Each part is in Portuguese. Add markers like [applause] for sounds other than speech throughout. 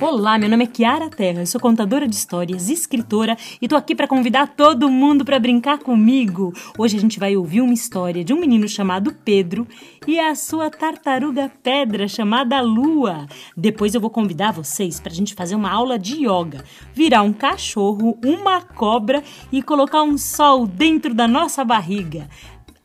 Olá, meu nome é Kiara Terra, eu sou contadora de histórias, escritora e tô aqui para convidar todo mundo para brincar comigo. Hoje a gente vai ouvir uma história de um menino chamado Pedro e a sua tartaruga pedra chamada Lua. Depois eu vou convidar vocês para a gente fazer uma aula de yoga, virar um cachorro, uma cobra e colocar um sol dentro da nossa barriga.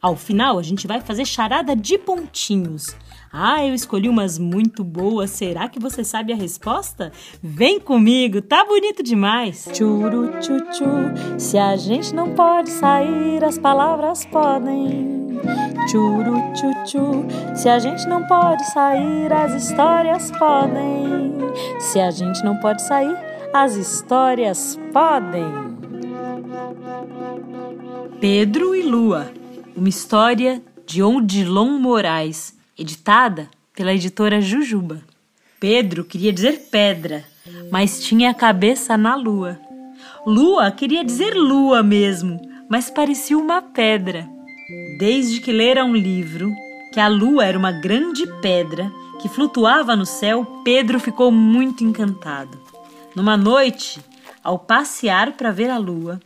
Ao final, a gente vai fazer charada de pontinhos. Ah, eu escolhi umas muito boas. Será que você sabe a resposta? Vem comigo, tá bonito demais. Churu tchu, se a gente não pode sair, as palavras podem. Churu tchu, se a gente não pode sair, as histórias podem. Se a gente não pode sair, as histórias podem. Pedro e Lua, uma história de Odilon Moraes editada pela editora Jujuba. Pedro queria dizer pedra, mas tinha a cabeça na lua. Lua queria dizer lua mesmo, mas parecia uma pedra. Desde que lera um livro que a lua era uma grande pedra que flutuava no céu, Pedro ficou muito encantado. Numa noite, ao passear para ver a lua,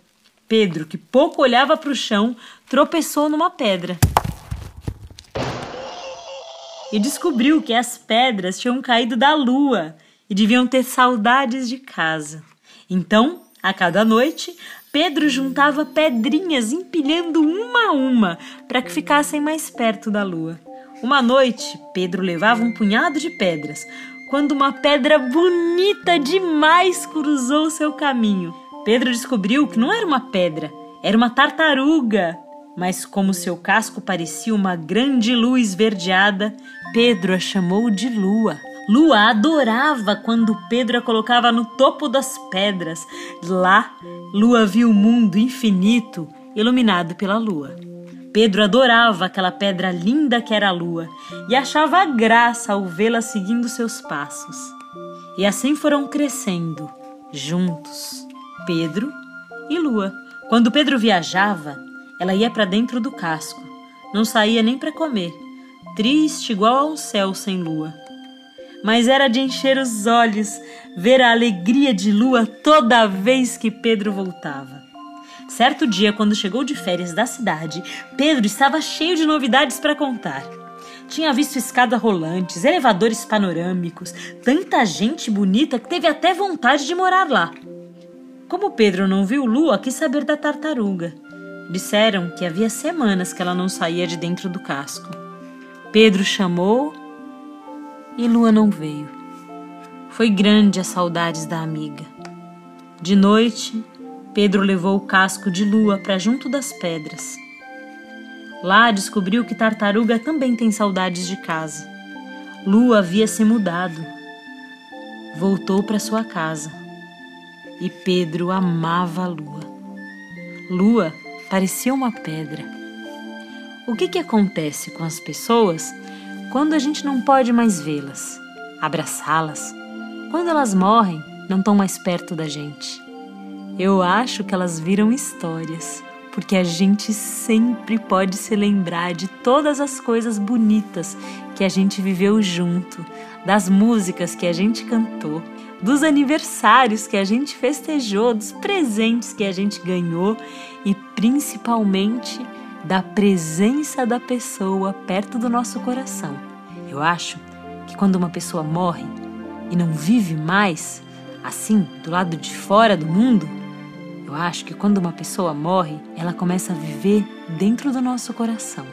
Pedro, que pouco olhava para o chão, tropeçou numa pedra e descobriu que as pedras tinham caído da lua e deviam ter saudades de casa. Então, a cada noite, Pedro juntava pedrinhas empilhando uma a uma para que ficassem mais perto da lua. Uma noite, Pedro levava um punhado de pedras, quando uma pedra bonita demais cruzou seu caminho. Pedro descobriu que não era uma pedra, era uma tartaruga mas como seu casco parecia uma grande luz verdeada, Pedro a chamou de Lua. Lua adorava quando Pedro a colocava no topo das pedras. Lá, Lua viu o mundo infinito iluminado pela lua. Pedro adorava aquela pedra linda que era a lua e achava graça ao vê-la seguindo seus passos. E assim foram crescendo, juntos, Pedro e Lua. Quando Pedro viajava, ela ia para dentro do casco, não saía nem para comer, triste igual a um céu sem lua. Mas era de encher os olhos ver a alegria de lua toda vez que Pedro voltava. Certo dia, quando chegou de férias da cidade, Pedro estava cheio de novidades para contar. Tinha visto escada rolantes, elevadores panorâmicos, tanta gente bonita que teve até vontade de morar lá. Como Pedro não viu Lua, quis saber da tartaruga. Disseram que havia semanas que ela não saía de dentro do casco. Pedro chamou e Lua não veio. Foi grande as saudades da amiga. De noite, Pedro levou o casco de Lua para junto das pedras. Lá descobriu que Tartaruga também tem saudades de casa. Lua havia se mudado. Voltou para sua casa. E Pedro amava a Lua. Lua parecia uma pedra. O que, que acontece com as pessoas quando a gente não pode mais vê-las, abraçá-las? Quando elas morrem, não estão mais perto da gente. Eu acho que elas viram histórias, porque a gente sempre pode se lembrar de todas as coisas bonitas que a gente viveu junto, das músicas que a gente cantou, dos aniversários que a gente festejou, dos presentes que a gente ganhou e principalmente da presença da pessoa perto do nosso coração. Eu acho que quando uma pessoa morre e não vive mais, assim, do lado de fora do mundo, eu acho que quando uma pessoa morre, ela começa a viver dentro do nosso coração.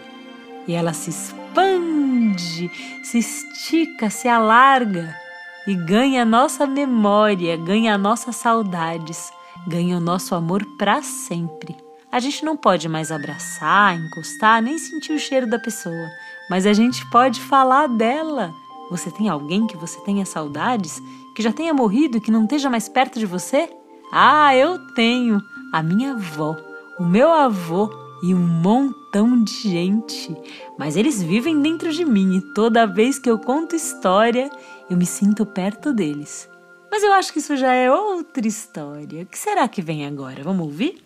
E ela se expande, se estica, se alarga e ganha a nossa memória, ganha as nossas saudades, ganha o nosso amor para sempre. A gente não pode mais abraçar, encostar, nem sentir o cheiro da pessoa, mas a gente pode falar dela. Você tem alguém que você tenha saudades, que já tenha morrido e que não esteja mais perto de você? Ah, eu tenho! A minha avó, o meu avô e um montão de gente. Mas eles vivem dentro de mim e toda vez que eu conto história, eu me sinto perto deles. Mas eu acho que isso já é outra história. O que será que vem agora? Vamos ouvir?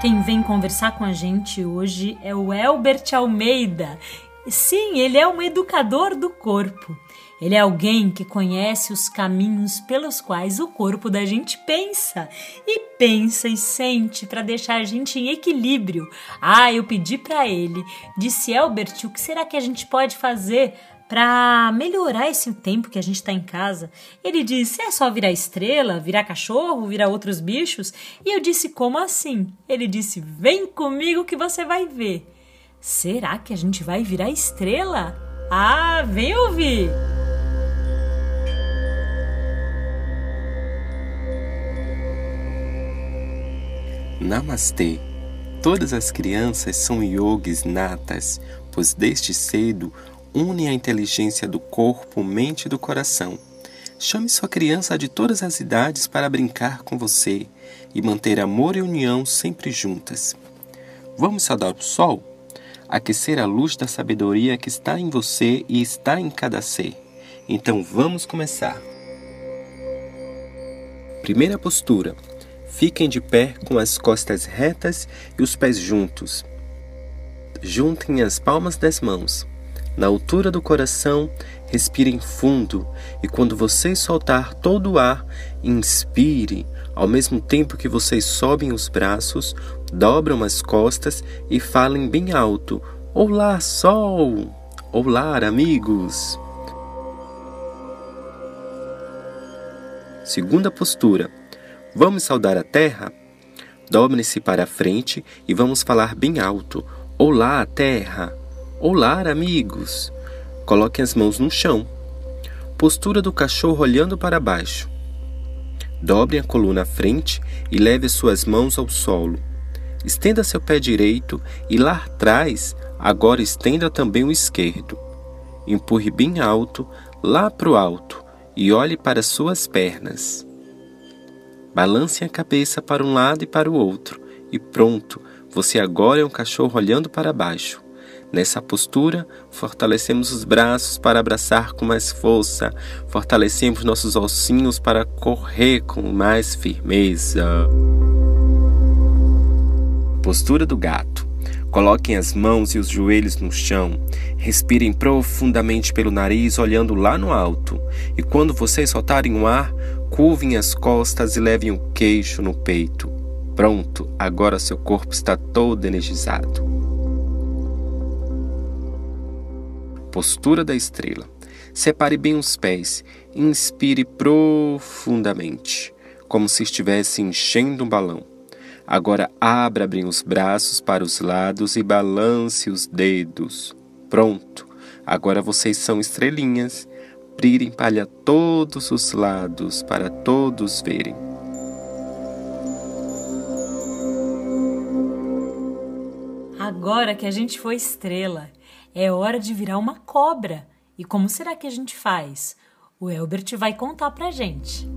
Quem vem conversar com a gente hoje é o Elbert Almeida. Sim, ele é um educador do corpo. Ele é alguém que conhece os caminhos pelos quais o corpo da gente pensa e pensa e sente para deixar a gente em equilíbrio. Ah, eu pedi para ele, disse Elbert, o que será que a gente pode fazer para melhorar esse tempo que a gente está em casa. Ele disse: é só virar estrela, virar cachorro, virar outros bichos? E eu disse: como assim? Ele disse: vem comigo que você vai ver. Será que a gente vai virar estrela? Ah, vem ouvir! Namastê! Todas as crianças são yogis natas, pois desde cedo une a inteligência do corpo, mente e do coração. Chame sua criança de todas as idades para brincar com você e manter amor e união sempre juntas. Vamos saudar o sol? Aquecer a luz da sabedoria que está em você e está em cada ser. Então vamos começar. Primeira postura. Fiquem de pé com as costas retas e os pés juntos. Juntem as palmas das mãos na altura do coração, respirem fundo e quando você soltar todo o ar, inspire, ao mesmo tempo que vocês sobem os braços, dobram as costas e falem bem alto: Olá, sol! Olá, amigos! Segunda postura. Vamos saudar a terra? Dobre-se para a frente e vamos falar bem alto: Olá, terra! Olá, amigos! Coloquem as mãos no chão. Postura do cachorro olhando para baixo. Dobre a coluna à frente e leve suas mãos ao solo. Estenda seu pé direito e lá atrás, agora estenda também o esquerdo. Empurre bem alto, lá para o alto, e olhe para suas pernas. Balance a cabeça para um lado e para o outro, e pronto, você agora é um cachorro olhando para baixo. Nessa postura, fortalecemos os braços para abraçar com mais força, fortalecemos nossos ossinhos para correr com mais firmeza. Postura do gato. Coloquem as mãos e os joelhos no chão. Respirem profundamente pelo nariz, olhando lá no alto. E quando vocês soltarem o ar, curvem as costas e levem o queixo no peito. Pronto, agora seu corpo está todo energizado. postura da estrela. Separe bem os pés, inspire profundamente, como se estivesse enchendo um balão. Agora abra bem os braços para os lados e balance os dedos. Pronto, agora vocês são estrelinhas. Brilhem para todos os lados para todos verem. Agora que a gente foi estrela é hora de virar uma cobra. E como será que a gente faz? O Elbert vai contar pra gente.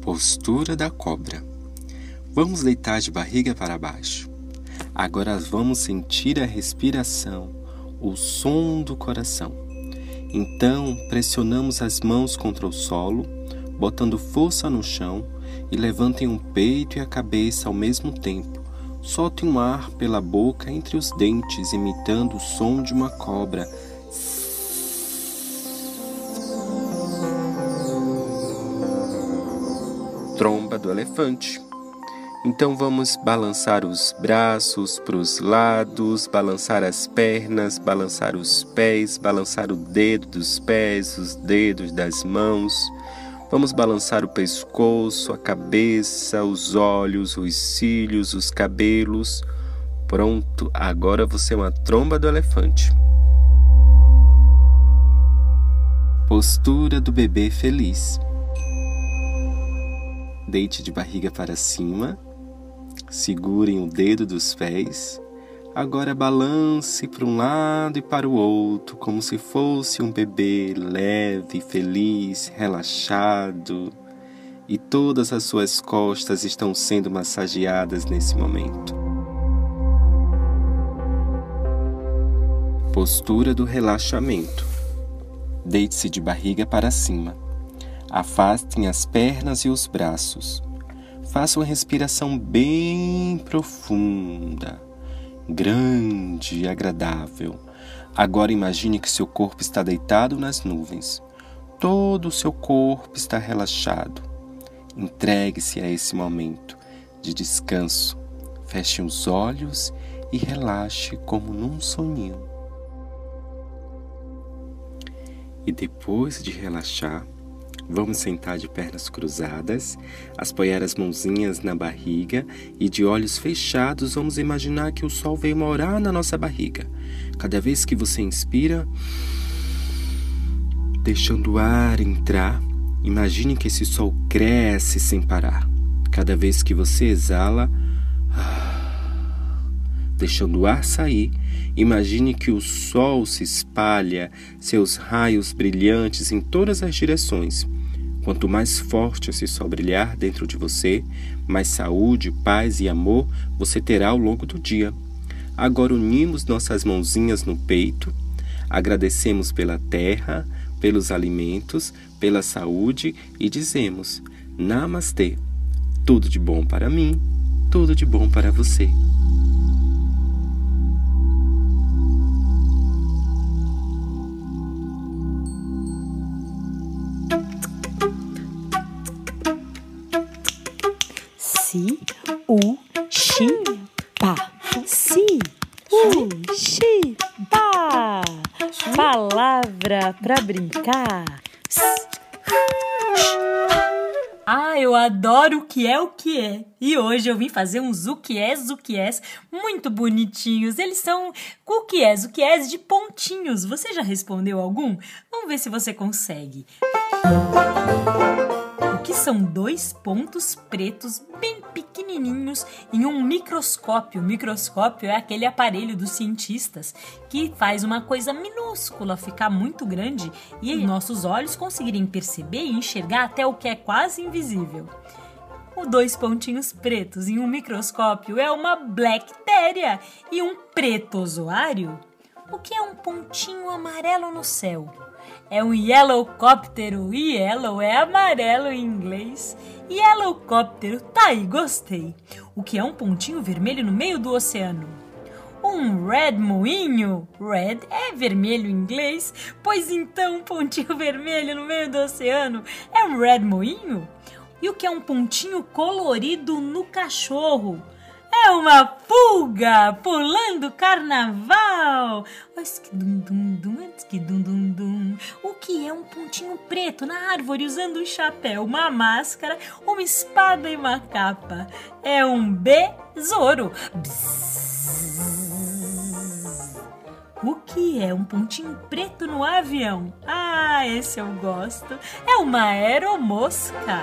Postura da cobra. Vamos deitar de barriga para baixo. Agora vamos sentir a respiração, o som do coração. Então, pressionamos as mãos contra o solo, botando força no chão e levantem o peito e a cabeça ao mesmo tempo Solte um ar pela boca entre os dentes, imitando o som de uma cobra. Tromba do elefante. Então vamos balançar os braços para os lados, balançar as pernas, balançar os pés, balançar o dedo dos pés, os dedos das mãos. Vamos balançar o pescoço, a cabeça, os olhos, os cílios, os cabelos. Pronto, agora você é uma tromba do elefante. Postura do bebê feliz. Deite de barriga para cima, segurem o dedo dos pés, Agora balance para um lado e para o outro, como se fosse um bebê leve, feliz, relaxado. E todas as suas costas estão sendo massageadas nesse momento. Postura do relaxamento. Deite-se de barriga para cima. Afastem as pernas e os braços. Faça uma respiração bem profunda grande e agradável. Agora imagine que seu corpo está deitado nas nuvens. Todo o seu corpo está relaxado. Entregue-se a esse momento de descanso. Feche os olhos e relaxe como num soninho. E depois de relaxar, Vamos sentar de pernas cruzadas, apoiar as mãozinhas na barriga e de olhos fechados vamos imaginar que o sol veio morar na nossa barriga. Cada vez que você inspira, deixando o ar entrar, imagine que esse sol cresce sem parar. Cada vez que você exala, deixando o ar sair, imagine que o sol se espalha, seus raios brilhantes em todas as direções Quanto mais forte esse sol brilhar dentro de você, mais saúde, paz e amor você terá ao longo do dia. Agora unimos nossas mãozinhas no peito, agradecemos pela terra, pelos alimentos, pela saúde e dizemos: Namastê. Tudo de bom para mim, tudo de bom para você. Brincar. Ah, eu adoro o que é o que é. E hoje eu vim fazer uns o que é, o que é muito bonitinhos. Eles são o que é, o que é de pontinhos. Você já respondeu algum? Vamos ver se você consegue. Música que são dois pontos pretos bem pequenininhos em um microscópio. O microscópio é aquele aparelho dos cientistas que faz uma coisa minúscula ficar muito grande e nossos olhos conseguirem perceber e enxergar até o que é quase invisível. O dois pontinhos pretos em um microscópio é uma bactéria e um pretozoário. O que é um pontinho amarelo no céu? É um yellowcóptero. Yellow é amarelo em inglês. Yellowcóptero, tá aí, gostei. O que é um pontinho vermelho no meio do oceano? Um red moinho? Red é vermelho em inglês, pois então um pontinho [laughs] vermelho no meio do oceano é um red moinho? E o que é um pontinho colorido no cachorro? É uma pulga pulando carnaval. O que é um pontinho preto na árvore usando um chapéu, uma máscara, uma espada e uma capa? É um besouro. O que é um pontinho preto no avião? Ah, esse eu gosto. É uma aeromosca.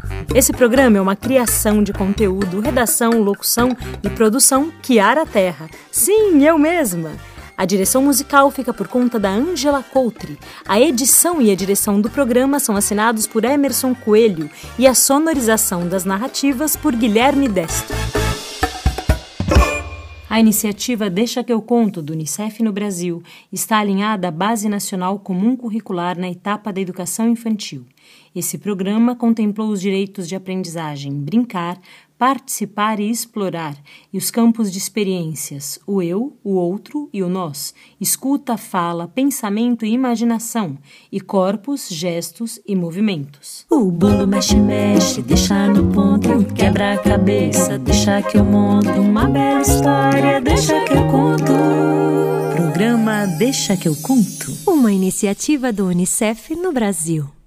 Esse programa é uma criação de conteúdo, redação, locução e produção Kiara Terra. Sim, eu mesma. A direção musical fica por conta da Angela Coutre. A edição e a direção do programa são assinados por Emerson Coelho e a sonorização das narrativas por Guilherme Destro. A iniciativa Deixa que eu conto do Unicef no Brasil está alinhada à Base Nacional Comum Curricular na etapa da educação infantil. Esse programa contemplou os direitos de aprendizagem brincar, participar e explorar, e os campos de experiências, o eu, o outro e o nós, escuta, fala, pensamento e imaginação, e corpos, gestos e movimentos. O bolo mexe, mexe, deixa no ponto, quebra a cabeça, deixa que eu monto uma bela história, deixa que eu conto. Programa Deixa que eu conto. Uma iniciativa do Unicef no Brasil.